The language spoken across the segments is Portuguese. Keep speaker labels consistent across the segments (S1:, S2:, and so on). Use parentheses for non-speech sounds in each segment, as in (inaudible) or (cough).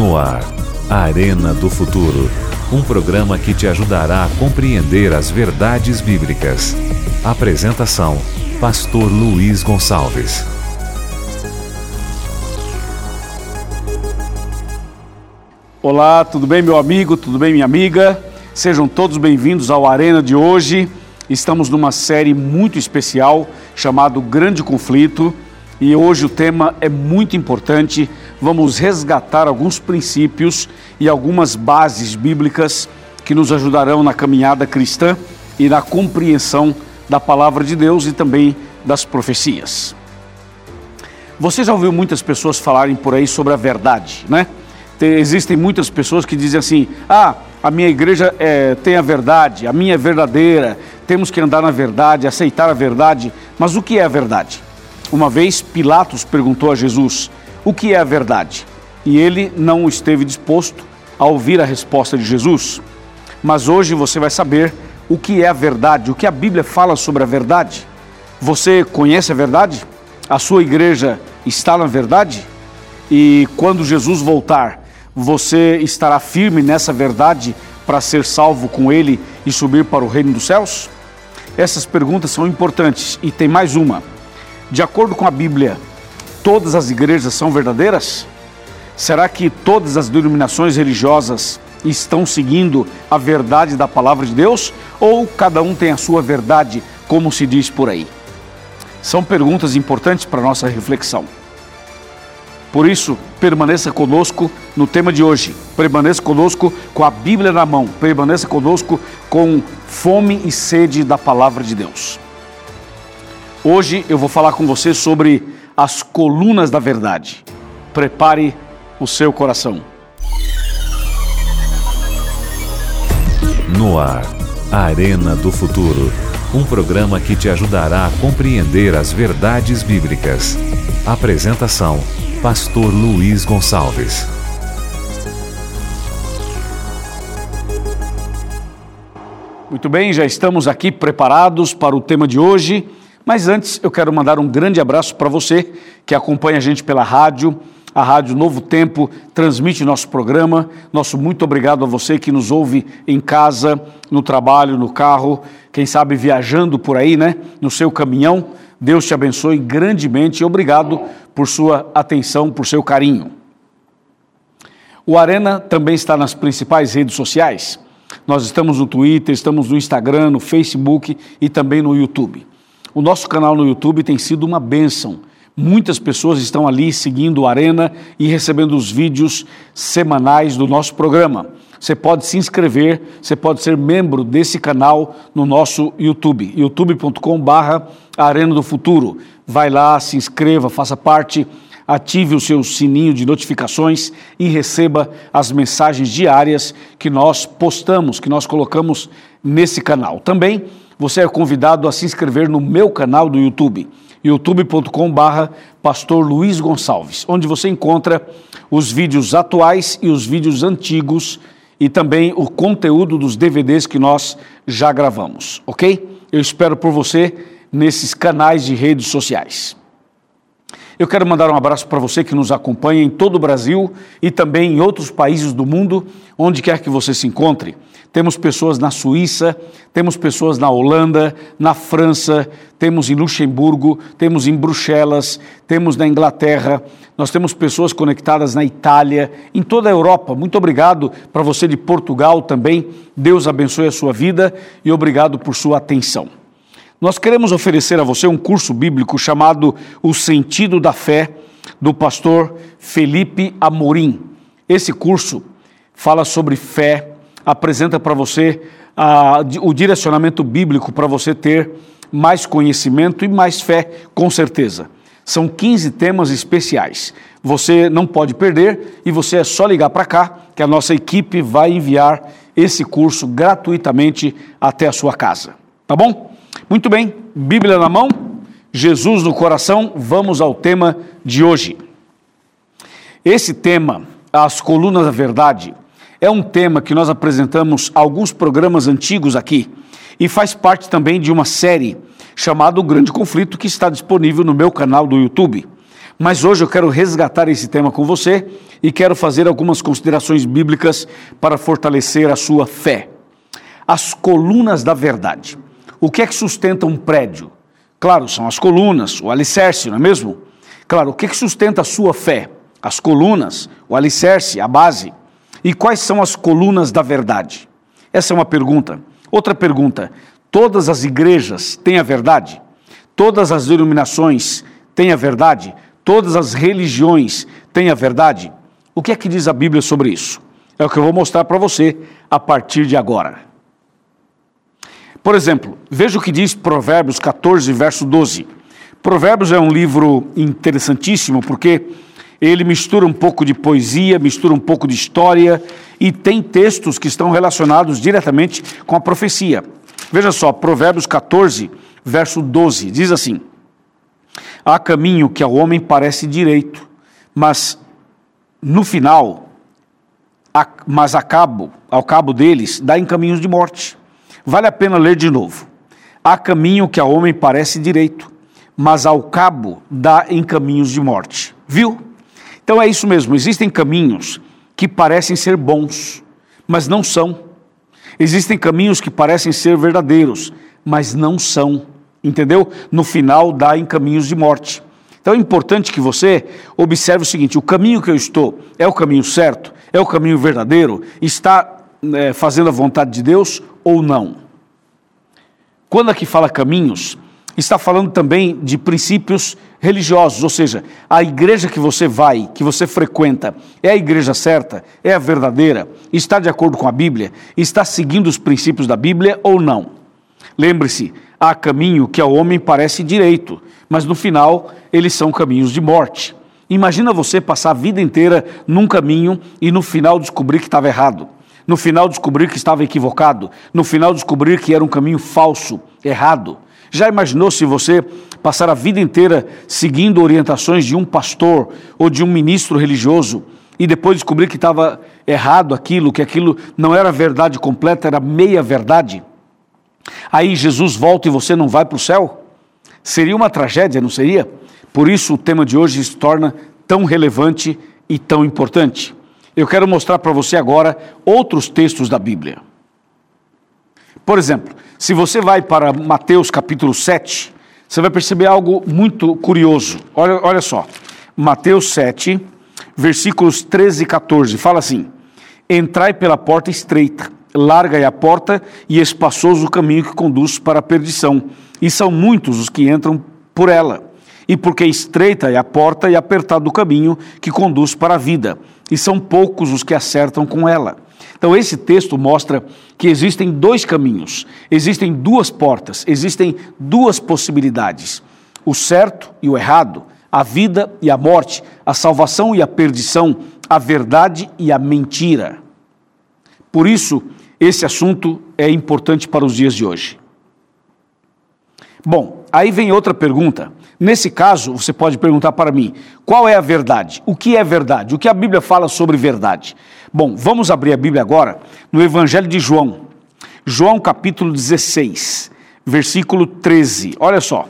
S1: No ar, Arena do Futuro. Um programa que te ajudará a compreender as verdades bíblicas. Apresentação: Pastor Luiz Gonçalves.
S2: Olá, tudo bem, meu amigo? Tudo bem, minha amiga? Sejam todos bem-vindos ao Arena de hoje. Estamos numa série muito especial chamado Grande Conflito e hoje o tema é muito importante. Vamos resgatar alguns princípios e algumas bases bíblicas que nos ajudarão na caminhada cristã e na compreensão da palavra de Deus e também das profecias. Você já ouviu muitas pessoas falarem por aí sobre a verdade, né? Tem, existem muitas pessoas que dizem assim: ah, a minha igreja é, tem a verdade, a minha é verdadeira, temos que andar na verdade, aceitar a verdade. Mas o que é a verdade? Uma vez Pilatos perguntou a Jesus: o que é a verdade? E ele não esteve disposto a ouvir a resposta de Jesus. Mas hoje você vai saber o que é a verdade, o que a Bíblia fala sobre a verdade. Você conhece a verdade? A sua igreja está na verdade? E quando Jesus voltar, você estará firme nessa verdade para ser salvo com Ele e subir para o reino dos céus? Essas perguntas são importantes e tem mais uma. De acordo com a Bíblia, todas as igrejas são verdadeiras? Será que todas as denominações religiosas estão seguindo a verdade da palavra de Deus? Ou cada um tem a sua verdade, como se diz por aí? São perguntas importantes para nossa reflexão. Por isso, permaneça conosco no tema de hoje. Permaneça conosco com a Bíblia na mão. Permaneça conosco com fome e sede da palavra de Deus. Hoje eu vou falar com você sobre as colunas da verdade. Prepare o seu coração.
S1: No ar, Arena do Futuro. Um programa que te ajudará a compreender as verdades bíblicas. Apresentação Pastor Luiz Gonçalves.
S2: Muito bem, já estamos aqui preparados para o tema de hoje, mas antes eu quero mandar um grande abraço para você que acompanha a gente pela rádio. A Rádio Novo Tempo transmite nosso programa. Nosso muito obrigado a você que nos ouve em casa, no trabalho, no carro, quem sabe viajando por aí, né? No seu caminhão. Deus te abençoe grandemente e obrigado por sua atenção, por seu carinho. O Arena também está nas principais redes sociais. Nós estamos no Twitter, estamos no Instagram, no Facebook e também no YouTube. O nosso canal no YouTube tem sido uma bênção. Muitas pessoas estão ali seguindo o Arena e recebendo os vídeos semanais do nosso programa. Você pode se inscrever, você pode ser membro desse canal no nosso YouTube, youtube.com/barra Arena do Futuro. Vai lá, se inscreva, faça parte, ative o seu sininho de notificações e receba as mensagens diárias que nós postamos, que nós colocamos nesse canal. Também você é convidado a se inscrever no meu canal do YouTube, youtube.com/barra Pastor Luiz Gonçalves, onde você encontra os vídeos atuais e os vídeos antigos e também o conteúdo dos DVDs que nós já gravamos, ok? Eu espero por você nesses canais de redes sociais. Eu quero mandar um abraço para você que nos acompanha em todo o Brasil e também em outros países do mundo, onde quer que você se encontre. Temos pessoas na Suíça, temos pessoas na Holanda, na França, temos em Luxemburgo, temos em Bruxelas, temos na Inglaterra, nós temos pessoas conectadas na Itália, em toda a Europa. Muito obrigado para você de Portugal também. Deus abençoe a sua vida e obrigado por sua atenção. Nós queremos oferecer a você um curso bíblico chamado O Sentido da Fé, do pastor Felipe Amorim. Esse curso fala sobre fé, apresenta para você o direcionamento bíblico para você ter mais conhecimento e mais fé, com certeza. São 15 temas especiais. Você não pode perder e você é só ligar para cá que a nossa equipe vai enviar esse curso gratuitamente até a sua casa. Tá bom? Muito bem, Bíblia na mão, Jesus no coração, vamos ao tema de hoje. Esse tema, as colunas da verdade, é um tema que nós apresentamos alguns programas antigos aqui e faz parte também de uma série chamada O Grande Conflito que está disponível no meu canal do YouTube. Mas hoje eu quero resgatar esse tema com você e quero fazer algumas considerações bíblicas para fortalecer a sua fé. As colunas da verdade. O que é que sustenta um prédio? Claro, são as colunas, o alicerce, não é mesmo? Claro, o que, é que sustenta a sua fé? As colunas, o alicerce, a base. E quais são as colunas da verdade? Essa é uma pergunta. Outra pergunta: todas as igrejas têm a verdade? Todas as denominações têm a verdade? Todas as religiões têm a verdade? O que é que diz a Bíblia sobre isso? É o que eu vou mostrar para você a partir de agora. Por exemplo, veja o que diz Provérbios 14, verso 12. Provérbios é um livro interessantíssimo porque ele mistura um pouco de poesia, mistura um pouco de história e tem textos que estão relacionados diretamente com a profecia. Veja só, Provérbios 14, verso 12, diz assim: Há caminho que ao homem parece direito, mas no final, mas a cabo, ao cabo deles, dá em caminhos de morte. Vale a pena ler de novo. Há caminho que ao homem parece direito, mas ao cabo dá em caminhos de morte. Viu? Então é isso mesmo, existem caminhos que parecem ser bons, mas não são. Existem caminhos que parecem ser verdadeiros, mas não são. Entendeu? No final dá em caminhos de morte. Então é importante que você observe o seguinte: o caminho que eu estou é o caminho certo? É o caminho verdadeiro? Está é, fazendo a vontade de Deus ou não? Quando aqui fala caminhos, está falando também de princípios religiosos, ou seja, a igreja que você vai, que você frequenta, é a igreja certa, é a verdadeira, está de acordo com a Bíblia, está seguindo os princípios da Bíblia ou não. Lembre-se, há caminho que ao homem parece direito, mas no final eles são caminhos de morte. Imagina você passar a vida inteira num caminho e no final descobrir que estava errado no final descobrir que estava equivocado, no final descobrir que era um caminho falso, errado. Já imaginou se você passar a vida inteira seguindo orientações de um pastor ou de um ministro religioso e depois descobrir que estava errado aquilo, que aquilo não era verdade completa, era meia verdade? Aí Jesus volta e você não vai para o céu? Seria uma tragédia, não seria? Por isso o tema de hoje se torna tão relevante e tão importante eu quero mostrar para você agora outros textos da Bíblia. Por exemplo, se você vai para Mateus capítulo 7, você vai perceber algo muito curioso. Olha, olha só, Mateus 7, versículos 13 e 14, fala assim: Entrai pela porta estreita, larga é a porta e espaçoso o caminho que conduz para a perdição, e são muitos os que entram por ela. E porque estreita é a porta e apertado o caminho que conduz para a vida e são poucos os que acertam com ela. Então, esse texto mostra que existem dois caminhos, existem duas portas, existem duas possibilidades: o certo e o errado, a vida e a morte, a salvação e a perdição, a verdade e a mentira. Por isso, esse assunto é importante para os dias de hoje. Bom, aí vem outra pergunta. Nesse caso, você pode perguntar para mim: qual é a verdade? O que é verdade? O que a Bíblia fala sobre verdade? Bom, vamos abrir a Bíblia agora no Evangelho de João. João capítulo 16, versículo 13. Olha só.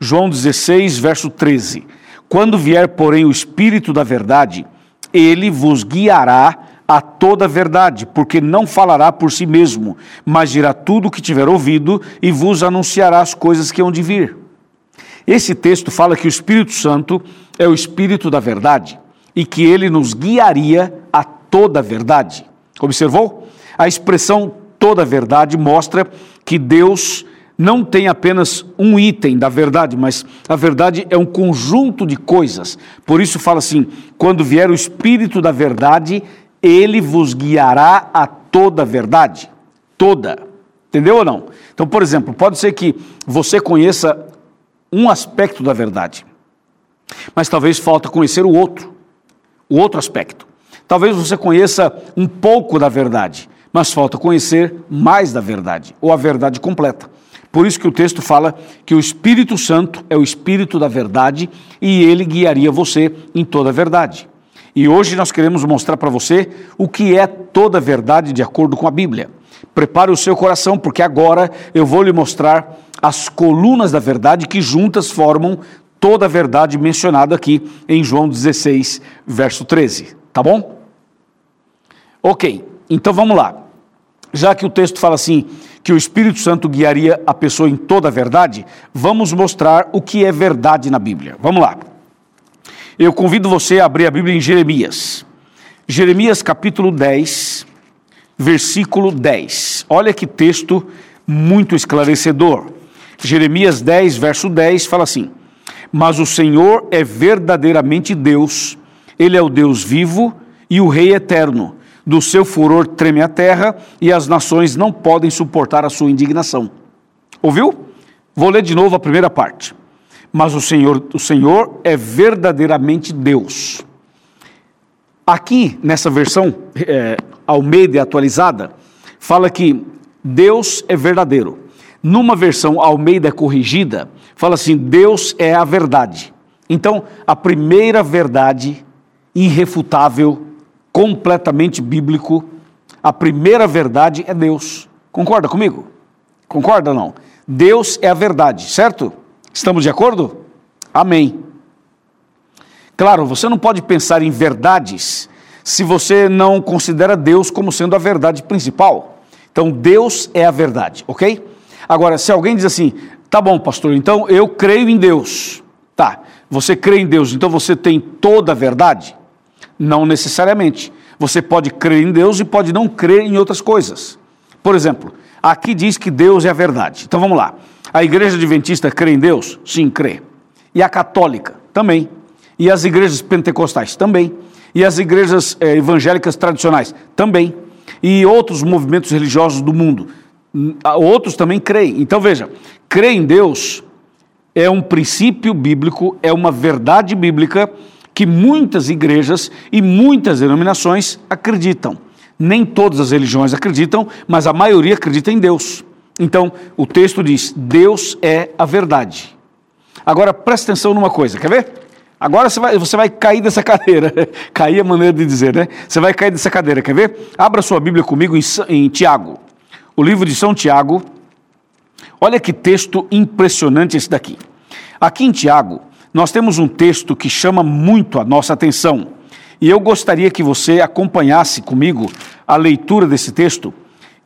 S2: João 16, verso 13. Quando vier, porém, o Espírito da verdade, ele vos guiará a toda a verdade, porque não falará por si mesmo, mas dirá tudo o que tiver ouvido e vos anunciará as coisas que hão de vir. Esse texto fala que o Espírito Santo é o Espírito da verdade e que ele nos guiaria a toda a verdade. Observou? A expressão toda a verdade mostra que Deus não tem apenas um item da verdade, mas a verdade é um conjunto de coisas. Por isso fala assim: quando vier o Espírito da verdade, ele vos guiará a toda a verdade. Toda. Entendeu ou não? Então, por exemplo, pode ser que você conheça um aspecto da verdade. Mas talvez falta conhecer o outro, o outro aspecto. Talvez você conheça um pouco da verdade, mas falta conhecer mais da verdade, ou a verdade completa. Por isso que o texto fala que o Espírito Santo é o Espírito da verdade e ele guiaria você em toda a verdade. E hoje nós queremos mostrar para você o que é toda a verdade de acordo com a Bíblia. Prepare o seu coração, porque agora eu vou lhe mostrar as colunas da verdade que juntas formam toda a verdade mencionada aqui em João 16, verso 13. Tá bom? Ok, então vamos lá. Já que o texto fala assim, que o Espírito Santo guiaria a pessoa em toda a verdade, vamos mostrar o que é verdade na Bíblia. Vamos lá. Eu convido você a abrir a Bíblia em Jeremias. Jeremias capítulo 10, versículo 10. Olha que texto muito esclarecedor. Jeremias 10, verso 10 fala assim: Mas o Senhor é verdadeiramente Deus, Ele é o Deus vivo e o Rei eterno. Do seu furor treme a terra e as nações não podem suportar a sua indignação. Ouviu? Vou ler de novo a primeira parte. Mas o Senhor, o Senhor é verdadeiramente Deus. Aqui, nessa versão é, Almeida atualizada, fala que Deus é verdadeiro. Numa versão Almeida corrigida, fala assim: Deus é a verdade. Então, a primeira verdade irrefutável, completamente bíblico, a primeira verdade é Deus. Concorda comigo? Concorda ou não? Deus é a verdade, certo? Estamos de acordo? Amém. Claro, você não pode pensar em verdades se você não considera Deus como sendo a verdade principal. Então, Deus é a verdade, ok? Agora, se alguém diz assim, tá bom, pastor, então eu creio em Deus. Tá, você crê em Deus, então você tem toda a verdade? Não necessariamente. Você pode crer em Deus e pode não crer em outras coisas. Por exemplo, aqui diz que Deus é a verdade. Então vamos lá. A igreja adventista crê em Deus? Sim, crê. E a católica? Também. E as igrejas pentecostais? Também. E as igrejas eh, evangélicas tradicionais? Também. E outros movimentos religiosos do mundo? Outros também creem. Então veja, crer em Deus é um princípio bíblico, é uma verdade bíblica que muitas igrejas e muitas denominações acreditam. Nem todas as religiões acreditam, mas a maioria acredita em Deus. Então, o texto diz: Deus é a verdade. Agora, presta atenção numa coisa, quer ver? Agora você vai, você vai cair dessa (laughs) cadeira. cair é maneira de dizer, né? Você vai cair dessa cadeira, quer ver? Abra sua Bíblia comigo em, em Tiago. O livro de São Tiago. Olha que texto impressionante esse daqui. Aqui em Tiago, nós temos um texto que chama muito a nossa atenção. E eu gostaria que você acompanhasse comigo a leitura desse texto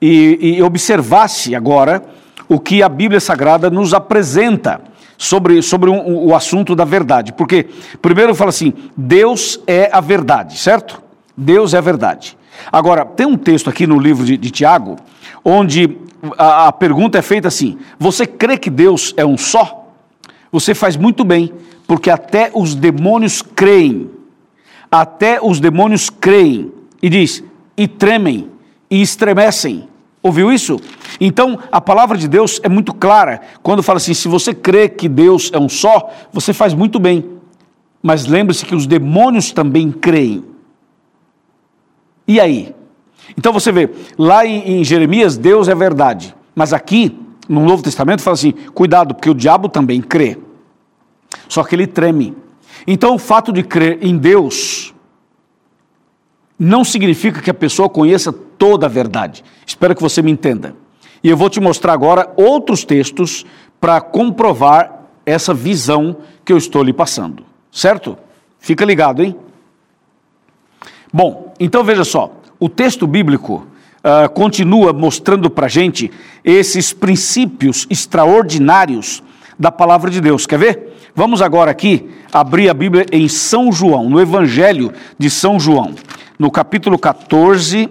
S2: e, e observasse agora o que a Bíblia Sagrada nos apresenta sobre, sobre um, o assunto da verdade. Porque, primeiro, fala assim: Deus é a verdade, certo? Deus é a verdade. Agora, tem um texto aqui no livro de, de Tiago, onde a, a pergunta é feita assim: Você crê que Deus é um só? Você faz muito bem, porque até os demônios creem. Até os demônios creem. E diz: e tremem, e estremecem. Ouviu isso? Então, a palavra de Deus é muito clara quando fala assim: se você crê que Deus é um só, você faz muito bem. Mas lembre-se que os demônios também creem. E aí? Então você vê, lá em, em Jeremias, Deus é verdade. Mas aqui, no Novo Testamento, fala assim: cuidado, porque o diabo também crê. Só que ele treme. Então, o fato de crer em Deus não significa que a pessoa conheça toda a verdade. Espero que você me entenda. E eu vou te mostrar agora outros textos para comprovar essa visão que eu estou lhe passando. Certo? Fica ligado, hein? Bom, então veja só. O texto bíblico uh, continua mostrando para gente esses princípios extraordinários da palavra de Deus. Quer ver? Vamos agora aqui abrir a Bíblia em São João, no Evangelho de São João, no capítulo 14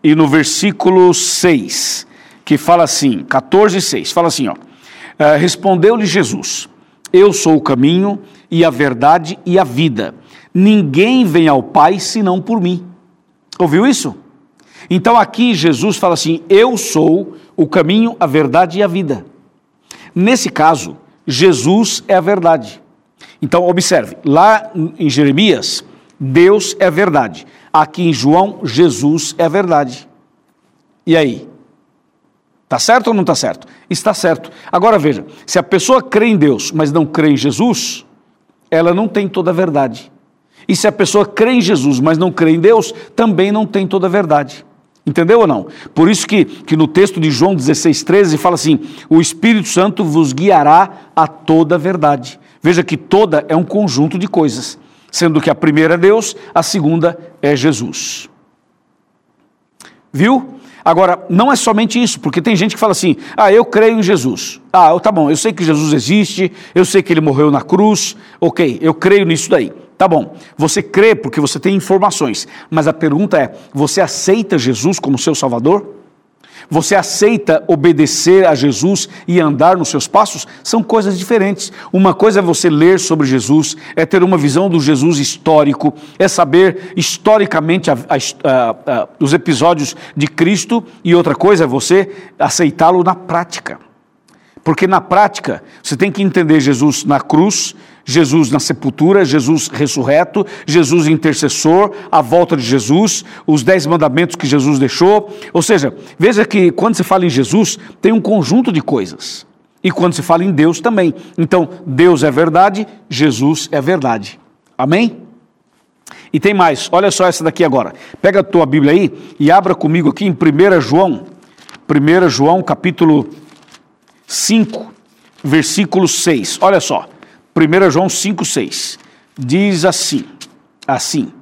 S2: e no versículo 6, que fala assim, 14 e 6, fala assim, ó. Uh, Respondeu-lhe Jesus: Eu sou o caminho e a verdade e a vida. Ninguém vem ao Pai senão por mim. Ouviu isso? Então aqui Jesus fala assim: Eu sou o caminho, a verdade e a vida. Nesse caso, Jesus é a verdade. Então, observe, lá em Jeremias, Deus é verdade. Aqui em João, Jesus é verdade. E aí? Está certo ou não está certo? Está certo. Agora veja: se a pessoa crê em Deus, mas não crê em Jesus, ela não tem toda a verdade. E se a pessoa crê em Jesus, mas não crê em Deus, também não tem toda a verdade. Entendeu ou não? Por isso que, que no texto de João 16, 13 fala assim: o Espírito Santo vos guiará a toda a verdade. Veja que toda é um conjunto de coisas, sendo que a primeira é Deus, a segunda é Jesus. Viu? Agora, não é somente isso, porque tem gente que fala assim: ah, eu creio em Jesus. Ah, tá bom, eu sei que Jesus existe, eu sei que ele morreu na cruz, ok, eu creio nisso daí. Tá bom, você crê porque você tem informações, mas a pergunta é: você aceita Jesus como seu Salvador? Você aceita obedecer a Jesus e andar nos seus passos? São coisas diferentes. Uma coisa é você ler sobre Jesus, é ter uma visão do Jesus histórico, é saber historicamente a, a, a, os episódios de Cristo, e outra coisa é você aceitá-lo na prática. Porque na prática, você tem que entender Jesus na cruz, Jesus na sepultura, Jesus ressurreto, Jesus intercessor, a volta de Jesus, os dez mandamentos que Jesus deixou. Ou seja, veja que quando se fala em Jesus, tem um conjunto de coisas. E quando se fala em Deus também. Então, Deus é verdade, Jesus é verdade. Amém? E tem mais, olha só essa daqui agora. Pega a tua Bíblia aí e abra comigo aqui em 1 João. 1 João capítulo 5, versículo 6. Olha só. 1 João 5,6 diz assim: assim,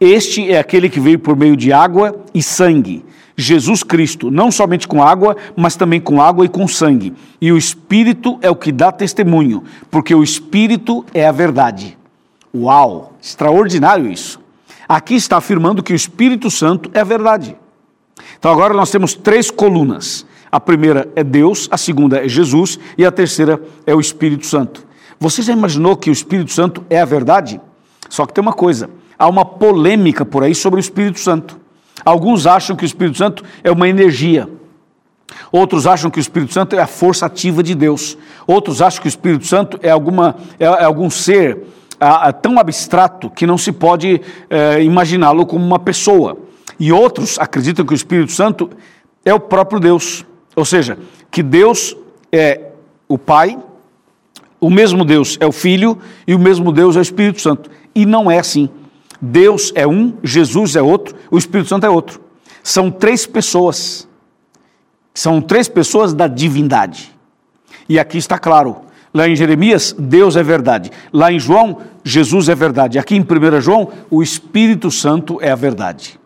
S2: este é aquele que veio por meio de água e sangue, Jesus Cristo, não somente com água, mas também com água e com sangue. E o Espírito é o que dá testemunho, porque o Espírito é a verdade. Uau, extraordinário isso. Aqui está afirmando que o Espírito Santo é a verdade. Então agora nós temos três colunas. A primeira é Deus, a segunda é Jesus e a terceira é o Espírito Santo. Você já imaginou que o Espírito Santo é a verdade? Só que tem uma coisa: há uma polêmica por aí sobre o Espírito Santo. Alguns acham que o Espírito Santo é uma energia. Outros acham que o Espírito Santo é a força ativa de Deus. Outros acham que o Espírito Santo é, alguma, é, é algum ser é, tão abstrato que não se pode é, imaginá-lo como uma pessoa. E outros acreditam que o Espírito Santo é o próprio Deus. Ou seja, que Deus é o Pai, o mesmo Deus é o Filho e o mesmo Deus é o Espírito Santo. E não é assim. Deus é um, Jesus é outro, o Espírito Santo é outro. São três pessoas. São três pessoas da divindade. E aqui está claro. Lá em Jeremias, Deus é verdade. Lá em João, Jesus é verdade. Aqui em 1 João, o Espírito Santo é a verdade.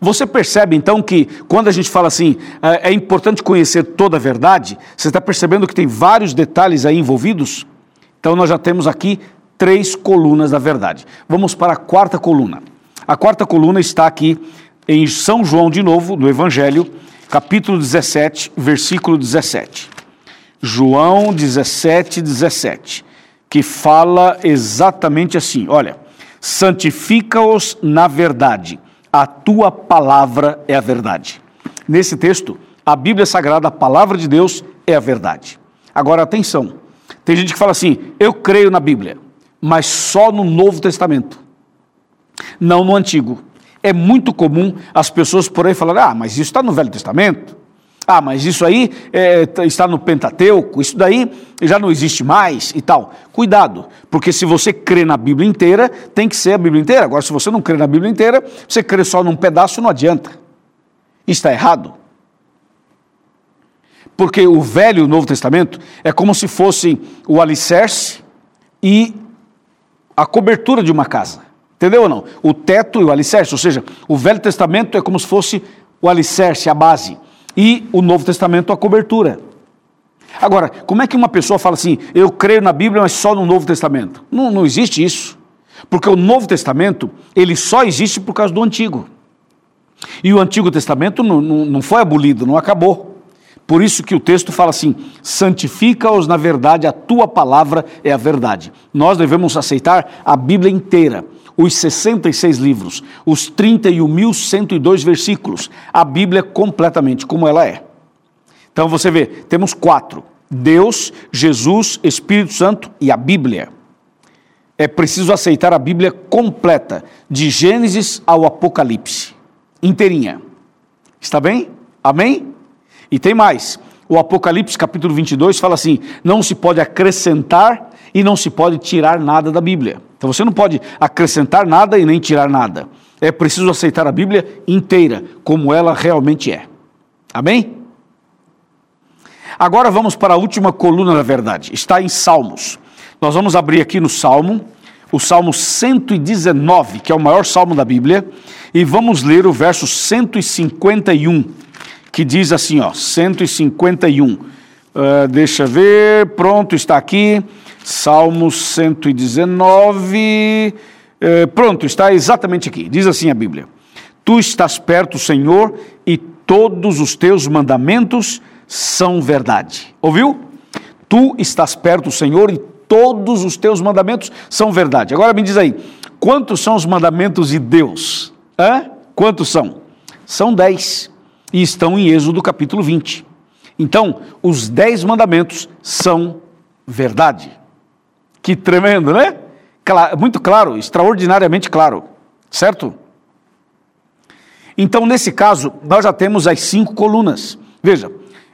S2: Você percebe então que quando a gente fala assim, é, é importante conhecer toda a verdade, você está percebendo que tem vários detalhes aí envolvidos? Então nós já temos aqui três colunas da verdade. Vamos para a quarta coluna. A quarta coluna está aqui em São João de novo, no Evangelho, capítulo 17, versículo 17. João 17, 17, que fala exatamente assim: olha, santifica-os na verdade a tua palavra é a verdade. Nesse texto, a Bíblia Sagrada, a palavra de Deus, é a verdade. Agora, atenção: tem gente que fala assim, eu creio na Bíblia, mas só no Novo Testamento, não no Antigo. É muito comum as pessoas por aí falarem, ah, mas isso está no Velho Testamento. Ah, mas isso aí é, está no Pentateuco, isso daí já não existe mais e tal. Cuidado, porque se você crê na Bíblia inteira, tem que ser a Bíblia inteira. Agora, se você não crê na Bíblia inteira, você crê só num pedaço, não adianta. Está errado. Porque o Velho e o Novo Testamento é como se fosse o alicerce e a cobertura de uma casa. Entendeu ou não? O teto e o alicerce, ou seja, o Velho Testamento é como se fosse o alicerce, a base e o Novo Testamento a cobertura. Agora, como é que uma pessoa fala assim, eu creio na Bíblia, mas só no Novo Testamento? Não, não existe isso. Porque o Novo Testamento, ele só existe por causa do Antigo. E o Antigo Testamento não, não, não foi abolido, não acabou. Por isso que o texto fala assim: santifica-os na verdade, a tua palavra é a verdade. Nós devemos aceitar a Bíblia inteira os 66 livros, os 31.102 versículos, a Bíblia completamente como ela é. Então você vê, temos quatro: Deus, Jesus, Espírito Santo e a Bíblia. É preciso aceitar a Bíblia completa, de Gênesis ao Apocalipse, inteirinha. Está bem? Amém? E tem mais. O Apocalipse capítulo 22 fala assim: não se pode acrescentar e não se pode tirar nada da Bíblia. Então você não pode acrescentar nada e nem tirar nada. É preciso aceitar a Bíblia inteira, como ela realmente é. Amém? Agora vamos para a última coluna da verdade. Está em Salmos. Nós vamos abrir aqui no Salmo, o Salmo 119, que é o maior salmo da Bíblia, e vamos ler o verso 151, que diz assim, ó, 151. Uh, deixa ver, pronto, está aqui. Salmo 119. Uh, pronto, está exatamente aqui. Diz assim a Bíblia: Tu estás perto, Senhor, e todos os teus mandamentos são verdade. Ouviu? Tu estás perto, Senhor, e todos os teus mandamentos são verdade. Agora me diz aí, quantos são os mandamentos de Deus? Hã? Quantos são? São dez. E estão em Êxodo capítulo 20. Então, os dez mandamentos são verdade. Que tremendo, né? muito claro, extraordinariamente claro. Certo? Então, nesse caso, nós já temos as cinco colunas. Veja,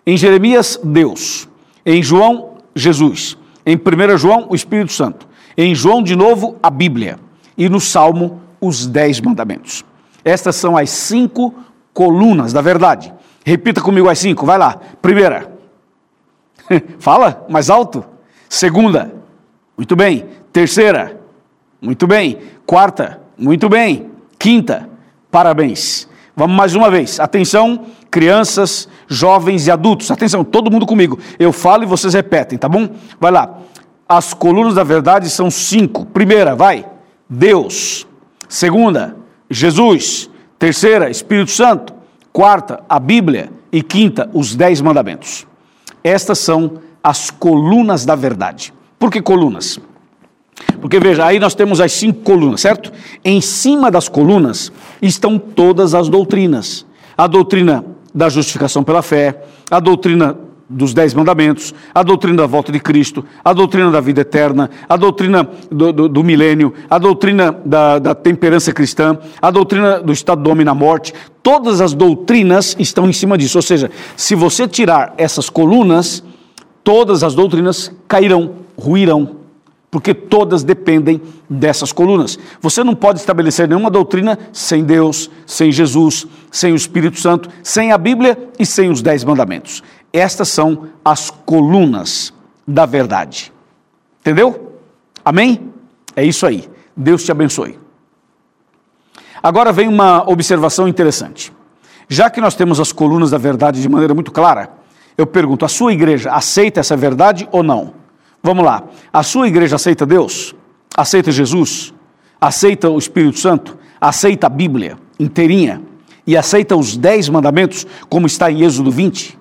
S2: em Jeremias, Deus. Em João, Jesus. Em 1 João, o Espírito Santo. Em João, de novo, a Bíblia. E no Salmo, os Dez Mandamentos. Estas são as cinco colunas da verdade. Repita comigo as cinco, vai lá. Primeira. (laughs) Fala, mais alto. Segunda. Muito bem. Terceira. Muito bem. Quarta. Muito bem. Quinta. Parabéns. Vamos mais uma vez. Atenção, crianças, jovens e adultos. Atenção, todo mundo comigo. Eu falo e vocês repetem, tá bom? Vai lá. As colunas da verdade são cinco. Primeira, vai. Deus. Segunda, Jesus. Terceira, Espírito Santo. Quarta, a Bíblia. E quinta, os dez mandamentos. Estas são as colunas da verdade. Por que colunas? Porque veja, aí nós temos as cinco colunas, certo? Em cima das colunas estão todas as doutrinas. A doutrina da justificação pela fé, a doutrina dos Dez Mandamentos, a doutrina da volta de Cristo, a doutrina da vida eterna, a doutrina do, do, do milênio, a doutrina da, da, temperança cristã, a doutrina do estado do homem na morte, todas as doutrinas estão em cima disso. Ou seja, se você tirar essas colunas, todas as doutrinas cairão, ruirão porque todas dependem dessas colunas. Você não pode estabelecer nenhuma doutrina sem Deus, sem Jesus, sem o Espírito Santo, sem a Bíblia e sem os Dez Mandamentos. Estas são as colunas da verdade. Entendeu? Amém? É isso aí. Deus te abençoe. Agora vem uma observação interessante. Já que nós temos as colunas da verdade de maneira muito clara, eu pergunto: a sua igreja aceita essa verdade ou não? Vamos lá. A sua igreja aceita Deus? Aceita Jesus? Aceita o Espírito Santo? Aceita a Bíblia inteirinha? E aceita os dez mandamentos, como está em Êxodo 20?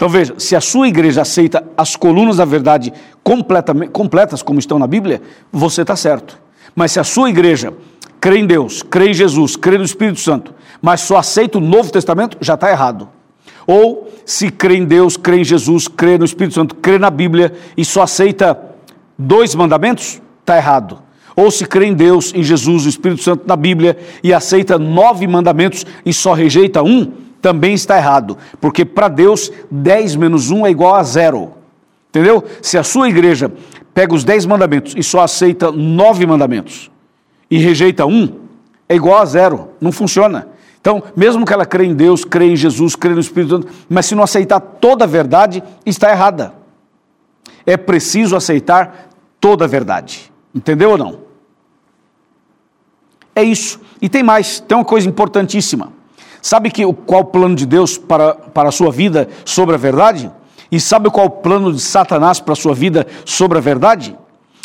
S2: Então veja, se a sua igreja aceita as colunas da verdade completas, como estão na Bíblia, você está certo. Mas se a sua igreja crê em Deus, crê em Jesus, crê no Espírito Santo, mas só aceita o Novo Testamento, já está errado. Ou se crê em Deus, crê em Jesus, crê no Espírito Santo, crê na Bíblia e só aceita dois mandamentos, está errado. Ou se crê em Deus, em Jesus, no Espírito Santo, na Bíblia e aceita nove mandamentos e só rejeita um, também está errado. Porque para Deus, dez menos um é igual a zero. Entendeu? Se a sua igreja pega os dez mandamentos e só aceita nove mandamentos e rejeita um, é igual a zero. Não funciona. Então, mesmo que ela crê em Deus, crê em Jesus, crê no Espírito Santo, mas se não aceitar toda a verdade, está errada. É preciso aceitar toda a verdade. Entendeu ou não? É isso. E tem mais, tem uma coisa importantíssima. Sabe que, qual o plano de Deus para, para a sua vida sobre a verdade? E sabe qual o plano de Satanás para a sua vida sobre a verdade?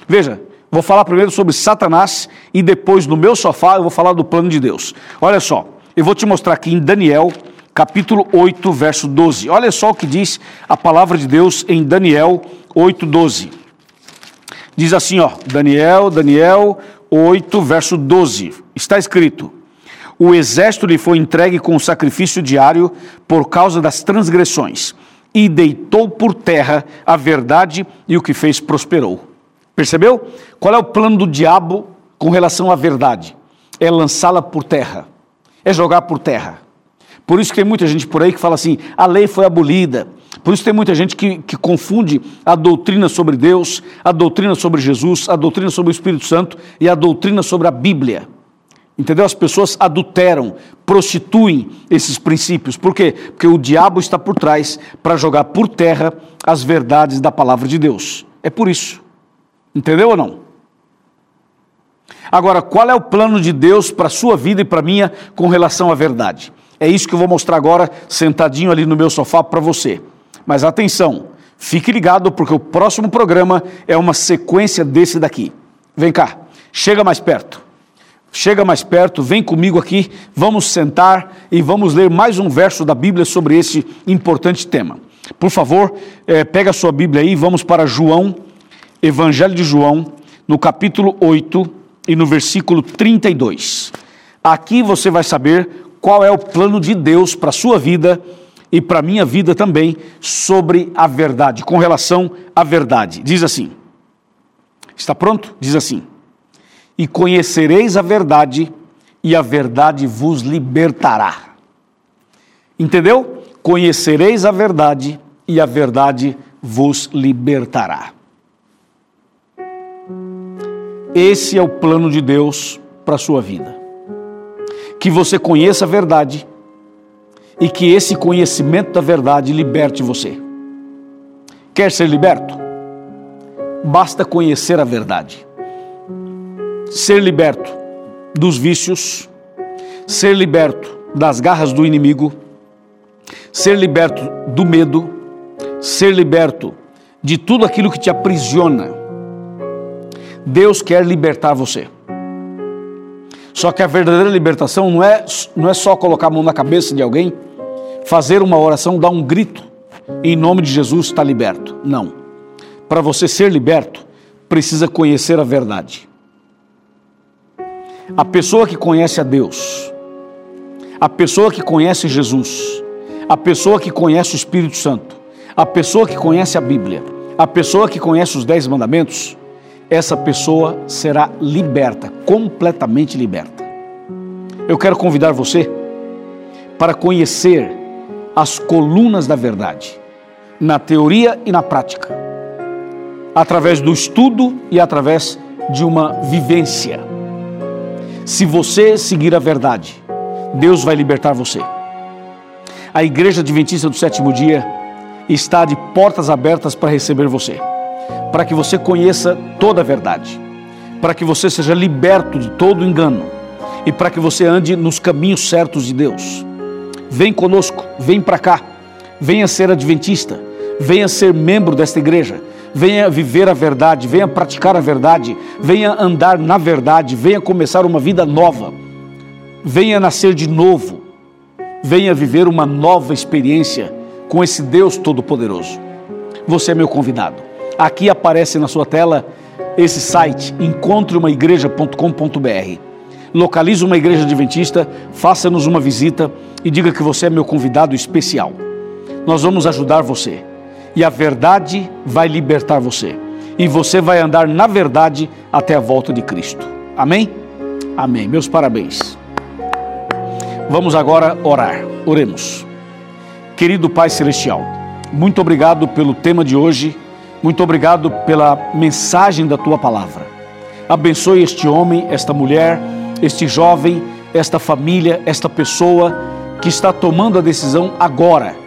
S2: Veja, vou falar primeiro sobre Satanás e depois no meu sofá eu vou falar do plano de Deus. Olha só, eu vou te mostrar aqui em Daniel, capítulo 8, verso 12. Olha só o que diz a palavra de Deus em Daniel 8, 12. Diz assim, ó, Daniel, Daniel 8, verso 12. Está escrito: O exército lhe foi entregue com o sacrifício diário por causa das transgressões, e deitou por terra a verdade e o que fez prosperou. Percebeu? Qual é o plano do diabo com relação à verdade? É lançá-la por terra é jogar por terra. Por isso que tem muita gente por aí que fala assim: a lei foi abolida. Por isso tem muita gente que, que confunde a doutrina sobre Deus, a doutrina sobre Jesus, a doutrina sobre o Espírito Santo e a doutrina sobre a Bíblia. Entendeu? As pessoas adulteram, prostituem esses princípios. Por quê? Porque o diabo está por trás para jogar por terra as verdades da palavra de Deus. É por isso. Entendeu ou não? Agora, qual é o plano de Deus para a sua vida e para a minha com relação à verdade? É isso que eu vou mostrar agora, sentadinho ali no meu sofá para você. Mas atenção, fique ligado porque o próximo programa é uma sequência desse daqui. Vem cá, chega mais perto. Chega mais perto, vem comigo aqui, vamos sentar e vamos ler mais um verso da Bíblia sobre esse importante tema. Por favor, é, pega a sua Bíblia aí, vamos para João, Evangelho de João, no capítulo 8 e no versículo 32. Aqui você vai saber qual é o plano de Deus para a sua vida e para a minha vida também sobre a verdade, com relação à verdade. Diz assim: Está pronto? Diz assim e conhecereis a verdade, e a verdade vos libertará. Entendeu? Conhecereis a verdade, e a verdade vos libertará. Esse é o plano de Deus para a sua vida. Que você conheça a verdade e que esse conhecimento da verdade liberte você. Quer ser liberto? Basta conhecer a verdade ser liberto dos vícios, ser liberto das garras do inimigo, ser liberto do medo, ser liberto de tudo aquilo que te aprisiona. Deus quer libertar você. Só que a verdadeira libertação não é, não é só colocar a mão na cabeça de alguém, fazer uma oração, dar um grito, em nome de Jesus está liberto. Não. Para você ser liberto, precisa conhecer a verdade. A pessoa que conhece a Deus, a pessoa que conhece Jesus, a pessoa que conhece o Espírito Santo, a pessoa que conhece a Bíblia, a pessoa que conhece os Dez Mandamentos, essa pessoa será liberta, completamente liberta. Eu quero convidar você para conhecer as colunas da verdade, na teoria e na prática, através do estudo e através de uma vivência. Se você seguir a verdade, Deus vai libertar você. A Igreja Adventista do Sétimo Dia está de portas abertas para receber você, para que você conheça toda a verdade, para que você seja liberto de todo engano e para que você ande nos caminhos certos de Deus. Vem conosco, vem para cá, venha ser adventista, venha ser membro desta igreja venha viver a verdade, venha praticar a verdade, venha andar na verdade, venha começar uma vida nova, venha nascer de novo, venha viver uma nova experiência com esse Deus Todo-Poderoso. Você é meu convidado. Aqui aparece na sua tela esse site, encontreumaigreja.com.br. Localize uma igreja adventista, faça-nos uma visita e diga que você é meu convidado especial. Nós vamos ajudar você e a verdade vai libertar você. E você vai andar na verdade até a volta de Cristo. Amém? Amém. Meus parabéns. Vamos agora orar. Oremos. Querido Pai Celestial, muito obrigado pelo tema de hoje, muito obrigado pela mensagem da tua palavra. Abençoe este homem, esta mulher, este jovem, esta família, esta pessoa que está tomando a decisão agora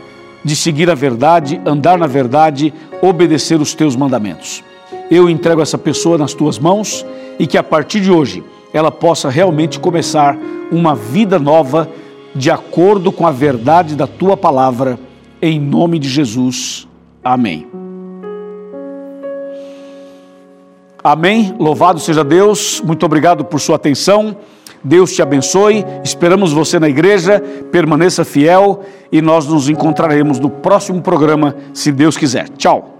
S2: de seguir a verdade, andar na verdade, obedecer os teus mandamentos. Eu entrego essa pessoa nas tuas mãos e que a partir de hoje ela possa realmente começar uma vida nova de acordo com a verdade da tua palavra, em nome de Jesus. Amém. Amém. Louvado seja Deus. Muito obrigado por sua atenção. Deus te abençoe. Esperamos você na igreja. Permaneça fiel e nós nos encontraremos no próximo programa, se Deus quiser. Tchau.